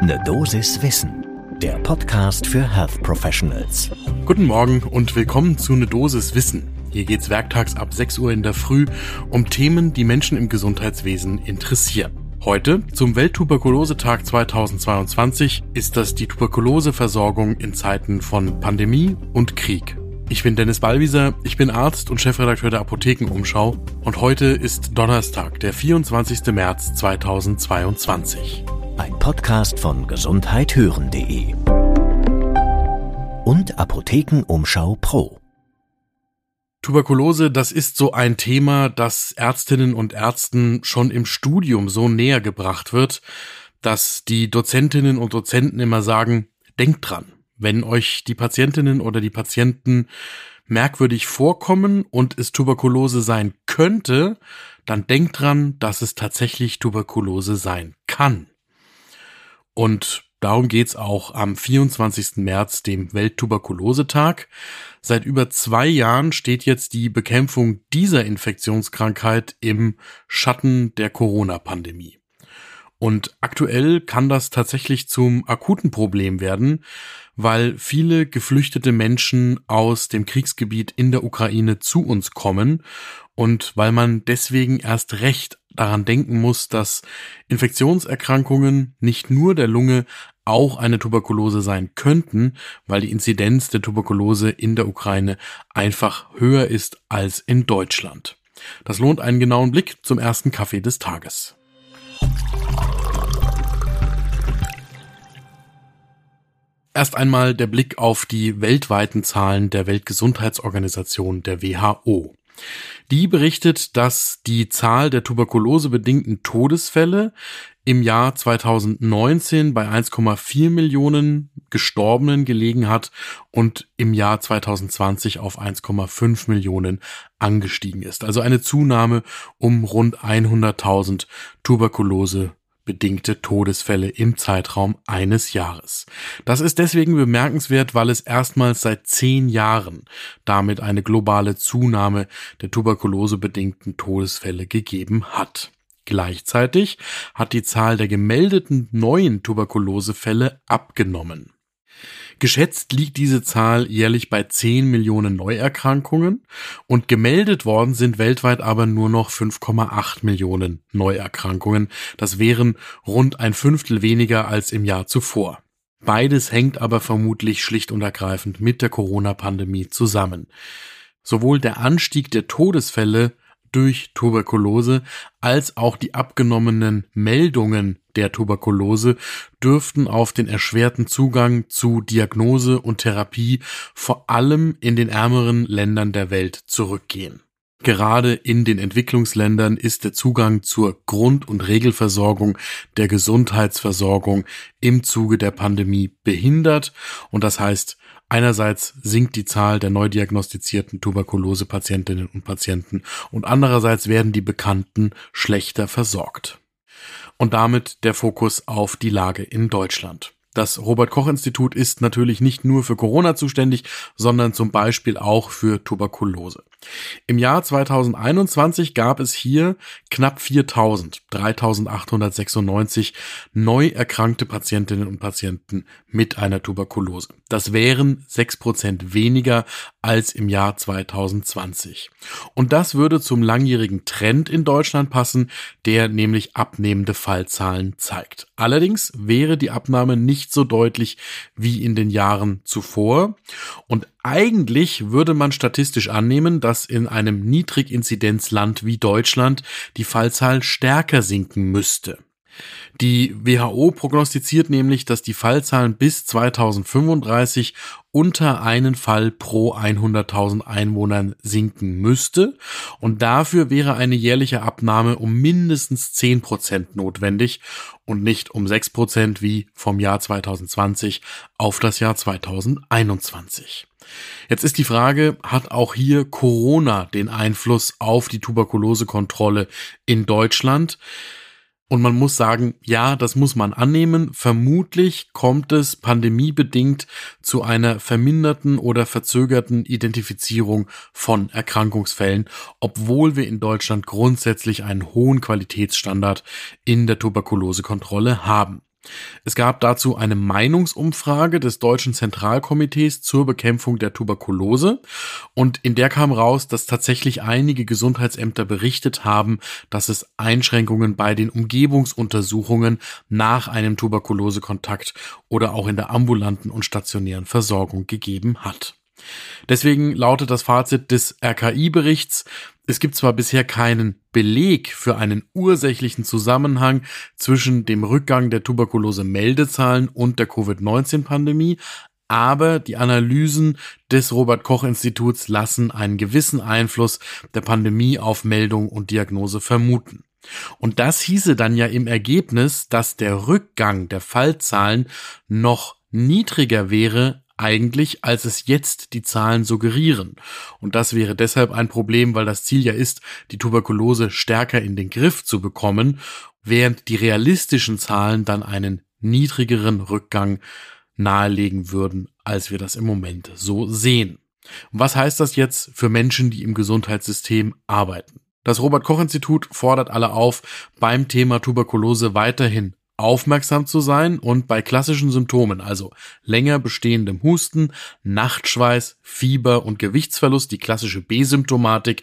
Ne Dosis Wissen, der Podcast für Health Professionals. Guten Morgen und willkommen zu Ne Dosis Wissen. Hier geht's werktags ab 6 Uhr in der Früh um Themen, die Menschen im Gesundheitswesen interessieren. Heute, zum Welttuberkulosetag 2022, ist das die Tuberkuloseversorgung in Zeiten von Pandemie und Krieg. Ich bin Dennis Ballwieser, ich bin Arzt und Chefredakteur der Apothekenumschau und heute ist Donnerstag, der 24. März 2022. Ein Podcast von gesundheithören.de und Apothekenumschau Pro. Tuberkulose, das ist so ein Thema, das Ärztinnen und Ärzten schon im Studium so näher gebracht wird, dass die Dozentinnen und Dozenten immer sagen, denkt dran, wenn euch die Patientinnen oder die Patienten merkwürdig vorkommen und es Tuberkulose sein könnte, dann denkt dran, dass es tatsächlich Tuberkulose sein kann. Und darum geht's auch am 24. März, dem Welttuberkulosetag. Seit über zwei Jahren steht jetzt die Bekämpfung dieser Infektionskrankheit im Schatten der Corona-Pandemie. Und aktuell kann das tatsächlich zum akuten Problem werden, weil viele geflüchtete Menschen aus dem Kriegsgebiet in der Ukraine zu uns kommen und weil man deswegen erst recht daran denken muss, dass Infektionserkrankungen nicht nur der Lunge auch eine Tuberkulose sein könnten, weil die Inzidenz der Tuberkulose in der Ukraine einfach höher ist als in Deutschland. Das lohnt einen genauen Blick zum ersten Kaffee des Tages. Erst einmal der Blick auf die weltweiten Zahlen der Weltgesundheitsorganisation der WHO. Die berichtet, dass die Zahl der tuberkulosebedingten Todesfälle im Jahr 2019 bei 1,4 Millionen Gestorbenen gelegen hat und im Jahr 2020 auf 1,5 Millionen angestiegen ist. Also eine Zunahme um rund 100.000 Tuberkulose bedingte Todesfälle im Zeitraum eines Jahres. Das ist deswegen bemerkenswert, weil es erstmals seit zehn Jahren damit eine globale Zunahme der tuberkulosebedingten Todesfälle gegeben hat. Gleichzeitig hat die Zahl der gemeldeten neuen Tuberkulosefälle abgenommen. Geschätzt liegt diese Zahl jährlich bei 10 Millionen Neuerkrankungen und gemeldet worden sind weltweit aber nur noch 5,8 Millionen Neuerkrankungen. Das wären rund ein Fünftel weniger als im Jahr zuvor. Beides hängt aber vermutlich schlicht und ergreifend mit der Corona-Pandemie zusammen. Sowohl der Anstieg der Todesfälle durch Tuberkulose als auch die abgenommenen Meldungen der Tuberkulose dürften auf den erschwerten Zugang zu Diagnose und Therapie vor allem in den ärmeren Ländern der Welt zurückgehen. Gerade in den Entwicklungsländern ist der Zugang zur Grund- und Regelversorgung der Gesundheitsversorgung im Zuge der Pandemie behindert und das heißt, Einerseits sinkt die Zahl der neu diagnostizierten Tuberkulose-Patientinnen und Patienten und andererseits werden die Bekannten schlechter versorgt. Und damit der Fokus auf die Lage in Deutschland. Das Robert Koch Institut ist natürlich nicht nur für Corona zuständig, sondern zum Beispiel auch für Tuberkulose. Im Jahr 2021 gab es hier knapp 4000, 3896 neu erkrankte Patientinnen und Patienten mit einer Tuberkulose. Das wären sechs Prozent weniger als im Jahr 2020. Und das würde zum langjährigen Trend in Deutschland passen, der nämlich abnehmende Fallzahlen zeigt. Allerdings wäre die Abnahme nicht so deutlich wie in den Jahren zuvor. Und eigentlich würde man statistisch annehmen, dass in einem Niedriginzidenzland wie Deutschland die Fallzahl stärker sinken müsste. Die WHO prognostiziert nämlich, dass die Fallzahlen bis 2035 unter einen Fall pro 100.000 Einwohnern sinken müsste und dafür wäre eine jährliche Abnahme um mindestens 10 Prozent notwendig und nicht um 6 Prozent wie vom Jahr 2020 auf das Jahr 2021. Jetzt ist die Frage, hat auch hier Corona den Einfluss auf die Tuberkulosekontrolle in Deutschland? Und man muss sagen, ja, das muss man annehmen. Vermutlich kommt es pandemiebedingt zu einer verminderten oder verzögerten Identifizierung von Erkrankungsfällen, obwohl wir in Deutschland grundsätzlich einen hohen Qualitätsstandard in der Tuberkulosekontrolle haben. Es gab dazu eine Meinungsumfrage des Deutschen Zentralkomitees zur Bekämpfung der Tuberkulose und in der kam raus, dass tatsächlich einige Gesundheitsämter berichtet haben, dass es Einschränkungen bei den Umgebungsuntersuchungen nach einem Tuberkulosekontakt oder auch in der ambulanten und stationären Versorgung gegeben hat. Deswegen lautet das Fazit des RKI-Berichts, es gibt zwar bisher keinen Beleg für einen ursächlichen Zusammenhang zwischen dem Rückgang der Tuberkulose-Meldezahlen und der Covid-19-Pandemie, aber die Analysen des Robert Koch Instituts lassen einen gewissen Einfluss der Pandemie auf Meldung und Diagnose vermuten. Und das hieße dann ja im Ergebnis, dass der Rückgang der Fallzahlen noch niedriger wäre eigentlich, als es jetzt die Zahlen suggerieren. Und das wäre deshalb ein Problem, weil das Ziel ja ist, die Tuberkulose stärker in den Griff zu bekommen, während die realistischen Zahlen dann einen niedrigeren Rückgang nahelegen würden, als wir das im Moment so sehen. Und was heißt das jetzt für Menschen, die im Gesundheitssystem arbeiten? Das Robert Koch Institut fordert alle auf, beim Thema Tuberkulose weiterhin aufmerksam zu sein und bei klassischen Symptomen, also länger bestehendem Husten, Nachtschweiß, Fieber und Gewichtsverlust, die klassische B-Symptomatik,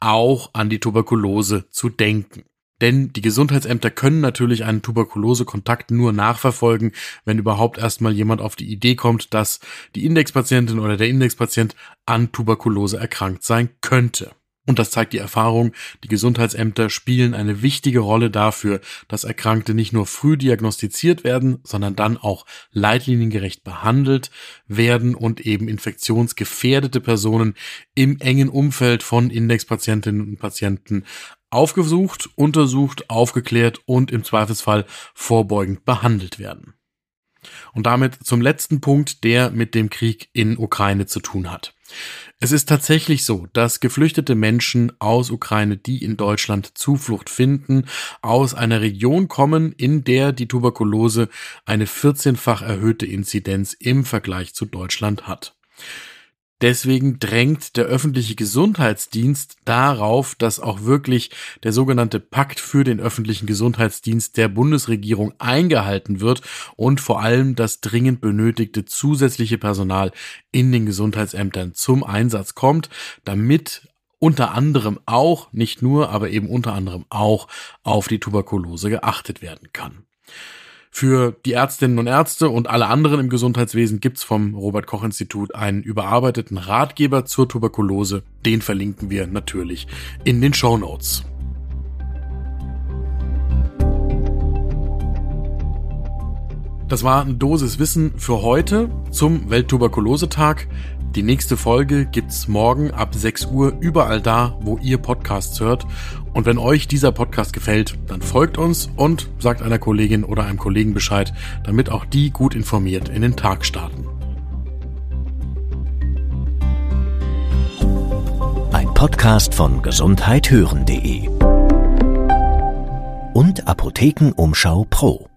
auch an die Tuberkulose zu denken. Denn die Gesundheitsämter können natürlich einen Tuberkulosekontakt nur nachverfolgen, wenn überhaupt erstmal jemand auf die Idee kommt, dass die Indexpatientin oder der Indexpatient an Tuberkulose erkrankt sein könnte. Und das zeigt die Erfahrung, die Gesundheitsämter spielen eine wichtige Rolle dafür, dass Erkrankte nicht nur früh diagnostiziert werden, sondern dann auch leitliniengerecht behandelt werden und eben infektionsgefährdete Personen im engen Umfeld von Indexpatientinnen und Patienten aufgesucht, untersucht, aufgeklärt und im Zweifelsfall vorbeugend behandelt werden. Und damit zum letzten Punkt, der mit dem Krieg in Ukraine zu tun hat. Es ist tatsächlich so, dass geflüchtete Menschen aus Ukraine, die in Deutschland Zuflucht finden, aus einer Region kommen, in der die Tuberkulose eine 14-fach erhöhte Inzidenz im Vergleich zu Deutschland hat. Deswegen drängt der öffentliche Gesundheitsdienst darauf, dass auch wirklich der sogenannte Pakt für den öffentlichen Gesundheitsdienst der Bundesregierung eingehalten wird und vor allem das dringend benötigte zusätzliche Personal in den Gesundheitsämtern zum Einsatz kommt, damit unter anderem auch, nicht nur, aber eben unter anderem auch auf die Tuberkulose geachtet werden kann. Für die Ärztinnen und Ärzte und alle anderen im Gesundheitswesen gibt's vom Robert Koch Institut einen überarbeiteten Ratgeber zur Tuberkulose. Den verlinken wir natürlich in den Show Notes. Das war eine Dosis Wissen für heute zum Welttuberkulosetag. Die nächste Folge gibt's morgen ab 6 Uhr überall da, wo ihr Podcasts hört. Und wenn euch dieser Podcast gefällt, dann folgt uns und sagt einer Kollegin oder einem Kollegen Bescheid, damit auch die gut informiert in den Tag starten. Ein Podcast von gesundheithören.de und Apothekenumschau Pro.